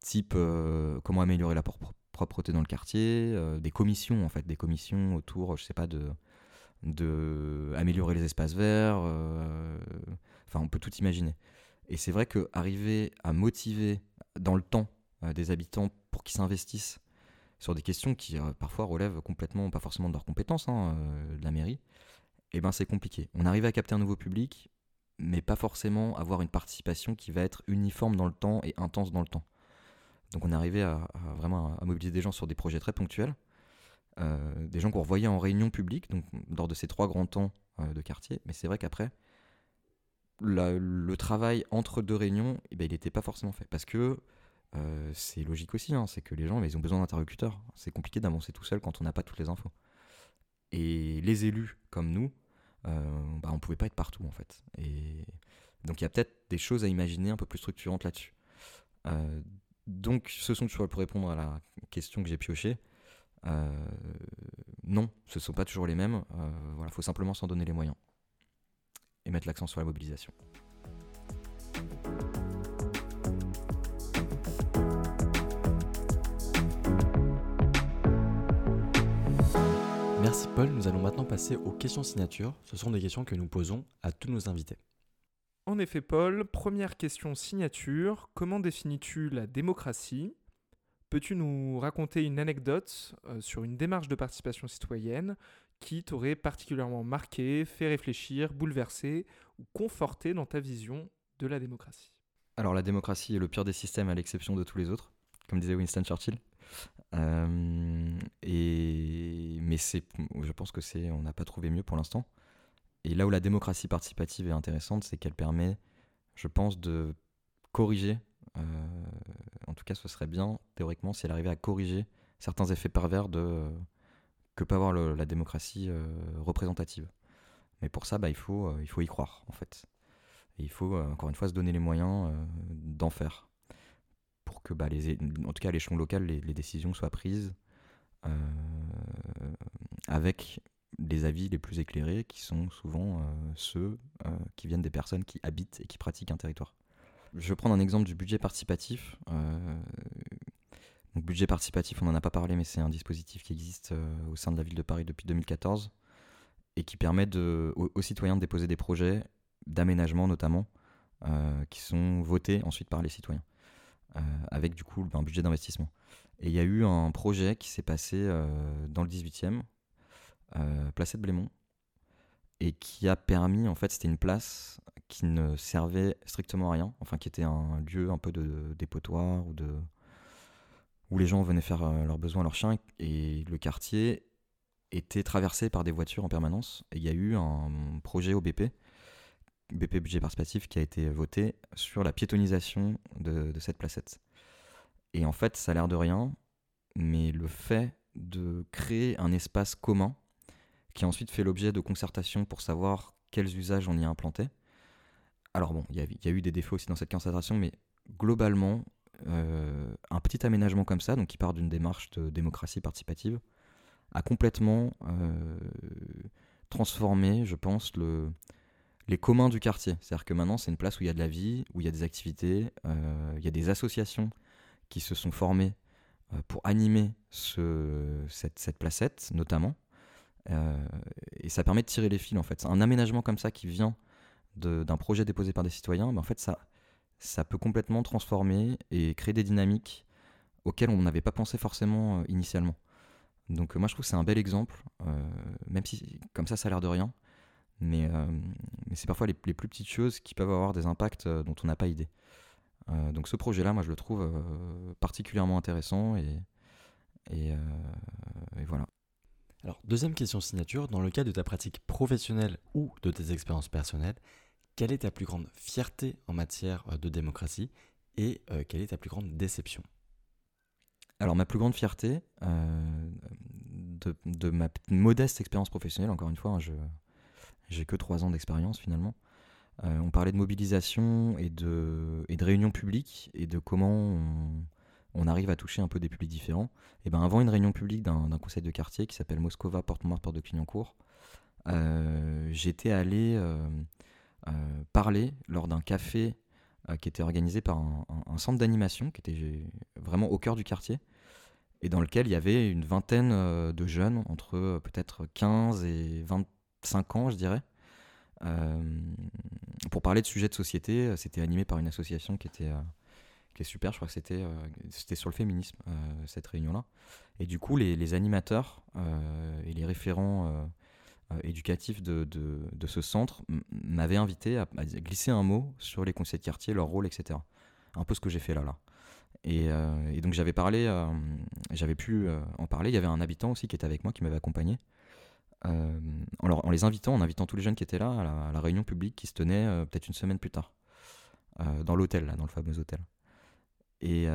S2: type euh, comment améliorer la propreté dans le quartier, euh, des commissions en fait, des commissions autour, je sais pas de améliorer les espaces verts, euh, enfin on peut tout imaginer. Et c'est vrai que arriver à motiver dans le temps des habitants pour qu'ils s'investissent sur des questions qui parfois relèvent complètement, pas forcément de leurs compétences, hein, de la mairie, eh ben c'est compliqué. On arrive à capter un nouveau public, mais pas forcément avoir une participation qui va être uniforme dans le temps et intense dans le temps. Donc on arrivé à, vraiment à mobiliser des gens sur des projets très ponctuels, euh, des gens qu'on revoyait en réunion publique, donc lors de ces trois grands temps euh, de quartier. Mais c'est vrai qu'après, le travail entre deux réunions, eh ben, il n'était pas forcément fait. Parce que euh, c'est logique aussi, hein, c'est que les gens ils ont besoin d'interlocuteurs. C'est compliqué d'avancer tout seul quand on n'a pas toutes les infos. Et les élus comme nous, bah, on pouvait pas être partout en fait. Et donc il y a peut-être des choses à imaginer un peu plus structurantes là-dessus. Donc, ce sont toujours pour répondre à la question que j'ai piochée. Euh, non, ce ne sont pas toujours les mêmes. Il euh, voilà, faut simplement s'en donner les moyens et mettre l'accent sur la mobilisation.
S1: Paul, nous allons maintenant passer aux questions signatures. Ce sont des questions que nous posons à tous nos invités.
S3: En effet, Paul, première question signature. Comment définis-tu la démocratie? Peux-tu nous raconter une anecdote euh, sur une démarche de participation citoyenne qui t'aurait particulièrement marqué, fait réfléchir, bouleversé ou conforté dans ta vision de la démocratie?
S2: Alors la démocratie est le pire des systèmes à l'exception de tous les autres, comme disait Winston Churchill. Euh, et mais je pense que c'est, on n'a pas trouvé mieux pour l'instant. Et là où la démocratie participative est intéressante, c'est qu'elle permet, je pense, de corriger, euh, en tout cas ce serait bien théoriquement si elle arrivait à corriger certains effets pervers de, que peut avoir la démocratie euh, représentative. Mais pour ça, bah, il, faut, il faut y croire, en fait. Et il faut, encore une fois, se donner les moyens d'en faire. Que, bah, les, en tout cas à l'échelon local, les, décisions soient prises avec les avis les plus éclairés qui sont souvent euh, ceux euh, qui viennent des personnes qui habitent et qui pratiquent un territoire. Je vais prendre un exemple du budget participatif. Euh, donc, budget participatif, on n'en a pas parlé, mais c'est un dispositif qui existe au sein de la ville de Paris depuis 2014 et qui permet de, aux, citoyens de déposer des projets d'aménagement notamment qui sont votés ensuite par les citoyens avec du coup un budget d'investissement. Et il y a eu un projet qui s'est passé dans le 18e euh, placé de Blémont, et qui a permis, en fait, c'était une place qui ne servait strictement à rien, enfin qui était un lieu un peu de dépotoir ou de où les gens venaient faire euh, leurs besoins, leurs chiens, et le quartier était traversé par des voitures en permanence. Et il y a eu un projet au BP, budget participatif, qui a été voté sur la piétonisation de, de cette placette. Et en fait, ça a l'air de rien, mais le fait de créer un espace commun qui a ensuite fait l'objet de concertations pour savoir quels usages on y a implanté. Alors bon, il y, a eu des défauts aussi dans cette concertation, mais globalement, euh, un petit aménagement comme ça, donc qui part d'une démarche de démocratie participative, a complètement euh, transformé, je pense, le, les communs du quartier. C'est-à-dire que maintenant, c'est une place où il y a de la vie, où il y a des activités, euh, il y a des associations qui se sont formées pour animer ce, cette, cette placette, notamment. Euh, et ça permet de tirer les fils en fait. Un aménagement comme ça qui vient d'un projet déposé par des citoyens, ben, en fait ça, ça peut complètement transformer et créer des dynamiques auxquelles on n'avait pas pensé forcément euh, initialement. Donc euh, moi je trouve que c'est un bel exemple, même si comme ça ça a l'air de rien, mais, mais c'est parfois les, les, plus petites choses qui peuvent avoir des impacts dont on n'a pas idée. donc ce projet-là, moi je le trouve particulièrement intéressant et, et, et voilà.
S1: Alors, deuxième question signature, dans le cas de ta pratique professionnelle ou de tes expériences personnelles, quelle est ta plus grande fierté en matière euh, de démocratie et euh, quelle est ta plus grande déception?
S2: Alors, ma plus grande fierté euh, de, ma modeste expérience professionnelle, encore une fois, hein, je j'ai que trois ans d'expérience finalement. on parlait de mobilisation et de, réunion publique et de comment on, arrive à toucher un peu des publics différents. Et ben avant une réunion publique d'un conseil de quartier qui s'appelle Moscova, Porte-Montmartre, Porte de Clignancourt, euh, j'étais allé euh, euh, parler lors d'un café qui était organisé par un, centre d'animation qui était vraiment au cœur du quartier et dans lequel il y avait une vingtaine de jeunes entre peut-être 15 et 25 ans, je dirais. pour parler de sujets de société, c'était animé par une association qui était qui est super. Je crois que c'était euh, c'était sur le féminisme, euh, cette réunion-là. Et du coup, les, animateurs euh, et les référents éducatif de, de, ce centre m'avait invité à, glisser un mot sur les conseils de quartier, leur rôle, etc. Un peu ce que j'ai fait là, là. Et, et donc j'avais parlé, j'avais pu en parler. Il y avait un habitant aussi qui était avec moi, qui m'avait accompagné. Euh, en, les invitant, en invitant tous les jeunes qui étaient là à la, réunion publique qui se tenait euh, peut-être une semaine plus tard, euh, dans l'hôtel, dans le fameux hôtel. Et,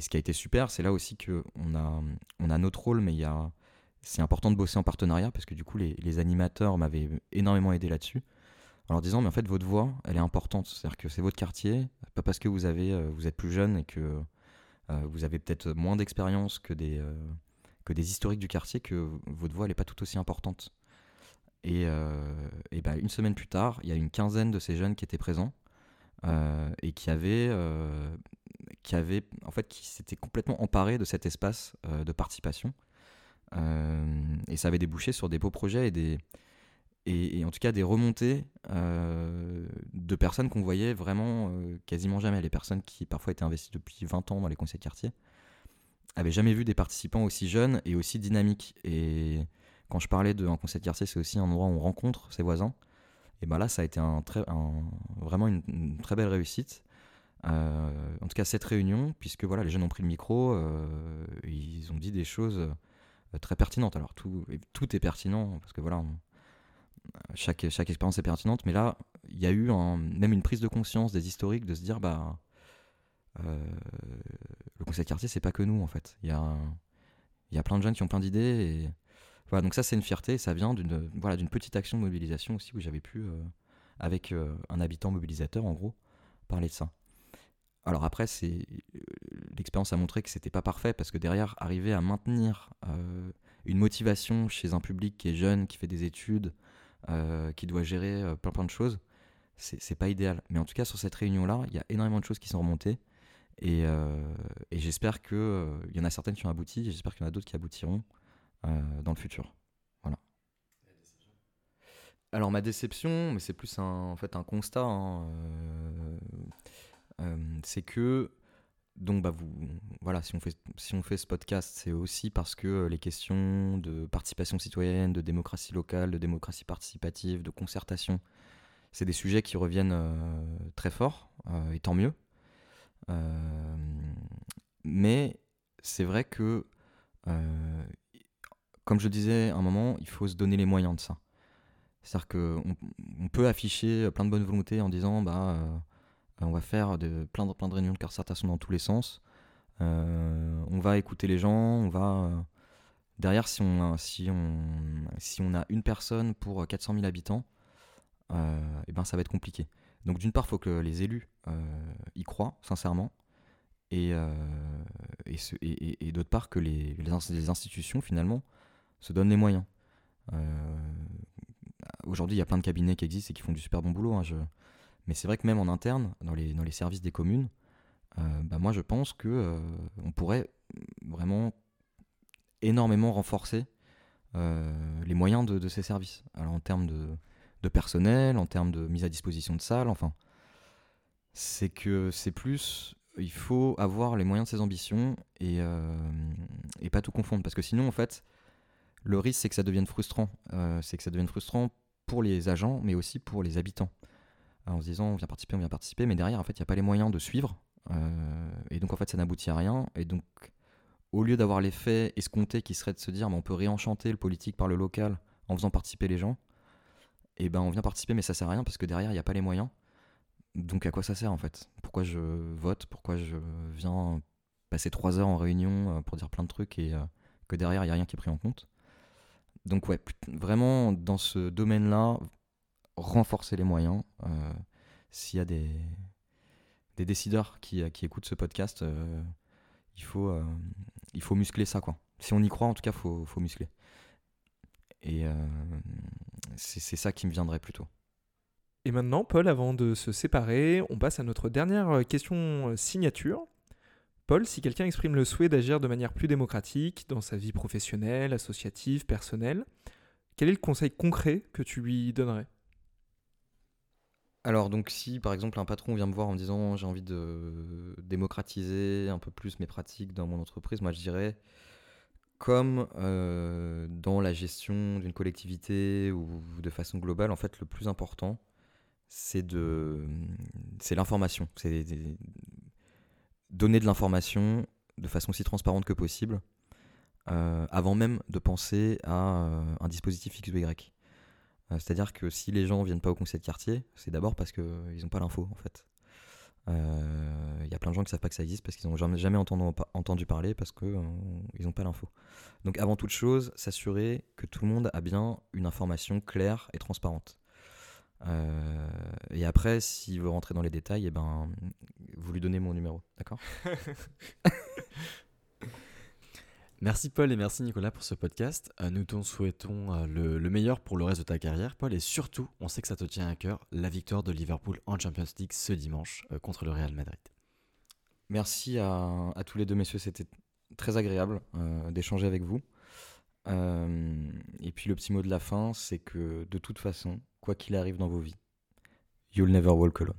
S2: ce qui a été super, c'est là aussi qu'on a, on a notre rôle, mais il y a, c'est important de bosser en partenariat parce que du coup, les, les animateurs m'avaient énormément aidé là-dessus. En leur disant, mais en fait, votre voix, elle est importante. C'est-à-dire que c'est votre quartier, pas parce que vous, avez, vous êtes plus jeune et que vous avez peut-être moins d'expérience que des des historiques du quartier que votre voix n'est pas tout aussi importante. Et, euh, et bah, une semaine plus tard, il y a une quinzaine de ces jeunes qui étaient présents euh, et qui avaient, euh, qui avaient, en fait, qui s'étaient complètement emparés de cet espace de participation. et ça avait débouché sur des beaux projets et des, et, en tout cas des remontées de personnes qu'on voyait vraiment quasiment jamais. Les personnes qui parfois étaient investies depuis 20 ans dans les conseils de quartier avait jamais vu des participants aussi jeunes et aussi dynamiques. Et quand je parlais d'un conseil de c'est aussi un endroit où on rencontre ses voisins. Et ben là, ça a été un très, vraiment une, très belle réussite. Euh, en tout cas, cette réunion, puisque voilà, les jeunes ont pris le micro, euh, ils ont dit des choses euh, très pertinentes. Alors tout, tout est pertinent parce que voilà, chaque, chaque expérience est pertinente, mais là, il y a eu même une prise de conscience des historiques de se dire bah le conseil de quartier, c'est pas que nous en fait. Il y a, y a plein de jeunes qui ont plein d'idées. Et... Voilà, donc ça, c'est une fierté. Ça vient d'une voilà, petite action de mobilisation aussi où j'avais pu, euh, avec euh, un habitant mobilisateur en gros, parler de ça. Alors après, c'est l'expérience a montré que c'était pas parfait parce que derrière, arriver à maintenir une motivation chez un public qui est jeune, qui fait des études, qui doit gérer plein plein de choses, c'est pas idéal. Mais en tout cas, sur cette réunion-là, il y a énormément de choses qui sont remontées. Euh, et, j'espère qu'il euh, y en a certaines qui ont abouti, j'espère qu'il y en a d'autres qui aboutiront euh, dans le futur. Voilà. Alors ma déception, mais c'est plus un, en fait un constat, hein, c'est que donc bah vous voilà si on fait si on fait ce podcast c'est aussi parce que les questions de participation citoyenne, de démocratie locale, de démocratie participative, de concertation, c'est des sujets qui reviennent très fort et tant mieux mais c'est vrai que, euh, comme je disais à un moment, il faut se donner les moyens de ça. C'est-à-dire qu'on on peut afficher plein de bonnes volontés en disant bah, euh, on va faire de, plein, de, plein de réunions de concertation dans tous les sens. on va écouter les gens, on va. derrière, si on, a, si, on, si on a une personne pour 400 000 habitants, et eh ben, ça va être compliqué. Donc d'une part, il faut que les élus euh, y croient sincèrement, et, euh, et, d'autre part que les, les, institutions finalement se donnent les moyens. Euh, aujourd'hui, il y a plein de cabinets qui existent et qui font du super bon boulot. Hein, mais c'est vrai que même en interne, dans les, dans les services des communes, bah moi je pense que on pourrait vraiment énormément renforcer les moyens de, de, ces services. Alors en termes de, de personnel, en termes de mise à disposition de salles, enfin. C'est que c'est plus. Il faut avoir les moyens de ses ambitions et, euh, et pas tout confondre. Parce que sinon, en fait, le risque, c'est que ça devienne frustrant. Euh, c'est que ça devienne frustrant pour les agents, mais aussi pour les habitants. en se disant, on vient participer, on vient participer, mais derrière, en fait, il n'y a pas les moyens de suivre. Euh, et donc, en fait, ça n'aboutit à rien. Et donc, au lieu d'avoir l'effet escompté qui serait de se dire, mais on peut réenchanter le politique par le local en faisant participer les gens, et ben on vient participer, mais ça sert à rien parce que derrière, il n'y a pas les moyens. Donc à quoi ça sert en fait? Pourquoi je vote? Pourquoi je viens passer trois heures en réunion euh, pour dire plein de trucs et euh, que derrière, il n'y a rien qui est pris en compte? Donc ouais, vraiment dans ce domaine-là, renforcer les moyens. Euh, s'il y a des, des décideurs qui, qui écoutent ce podcast, il, faut, il faut muscler ça. quoi. Si on y croit, en tout cas, il faut, faut muscler. Et euh, c'est ça qui me viendrait plutôt.
S3: Et maintenant, Paul, avant de se séparer, on passe à notre dernière euh, question euh, signature. Paul, si quelqu'un exprime le souhait d'agir de manière plus démocratique dans sa vie professionnelle, associative, personnelle, quel est le conseil concret que tu lui donnerais?
S2: Alors donc si par exemple un patron vient me voir en me disant j'ai envie de démocratiser un peu plus mes pratiques dans mon entreprise, moi je dirais comme euh, dans la gestion d'une collectivité ou de façon globale, en fait, le plus important, c'est de, c'est l'information. C'est donner de l'information de façon aussi transparente que possible, euh, avant même de penser à euh, un dispositif X ou Y. C'est-à-dire que si les gens viennent pas au conseil de quartier, c'est d'abord parce qu'ils n'ont pas l'info, en fait. Il y a plein de gens qui savent pas que ça existe parce qu'ils n'ont jamais, entendu, parler parce qu'ils n'ont pas l'info. Donc avant toute chose, s'assurer que tout le monde a bien une information claire et transparente. Euh, et après, s'il veut rentrer dans les détails, eh ben, vous lui donnez mon numéro, d'accord?
S1: Merci Paul et merci Nicolas pour ce podcast. Euh, nous te souhaitons euh, le, le, meilleur pour le reste de ta carrière, Paul, et surtout, on sait que ça te tient à cœur, la victoire de Liverpool en Champions League ce dimanche contre le Real Madrid.
S2: Merci à, tous les deux messieurs, c'était très agréable euh, d'échanger avec vous. Euh, et puis le petit mot de la fin, c'est que de toute façon, quoi qu'il arrive dans vos vies, you'll never walk alone.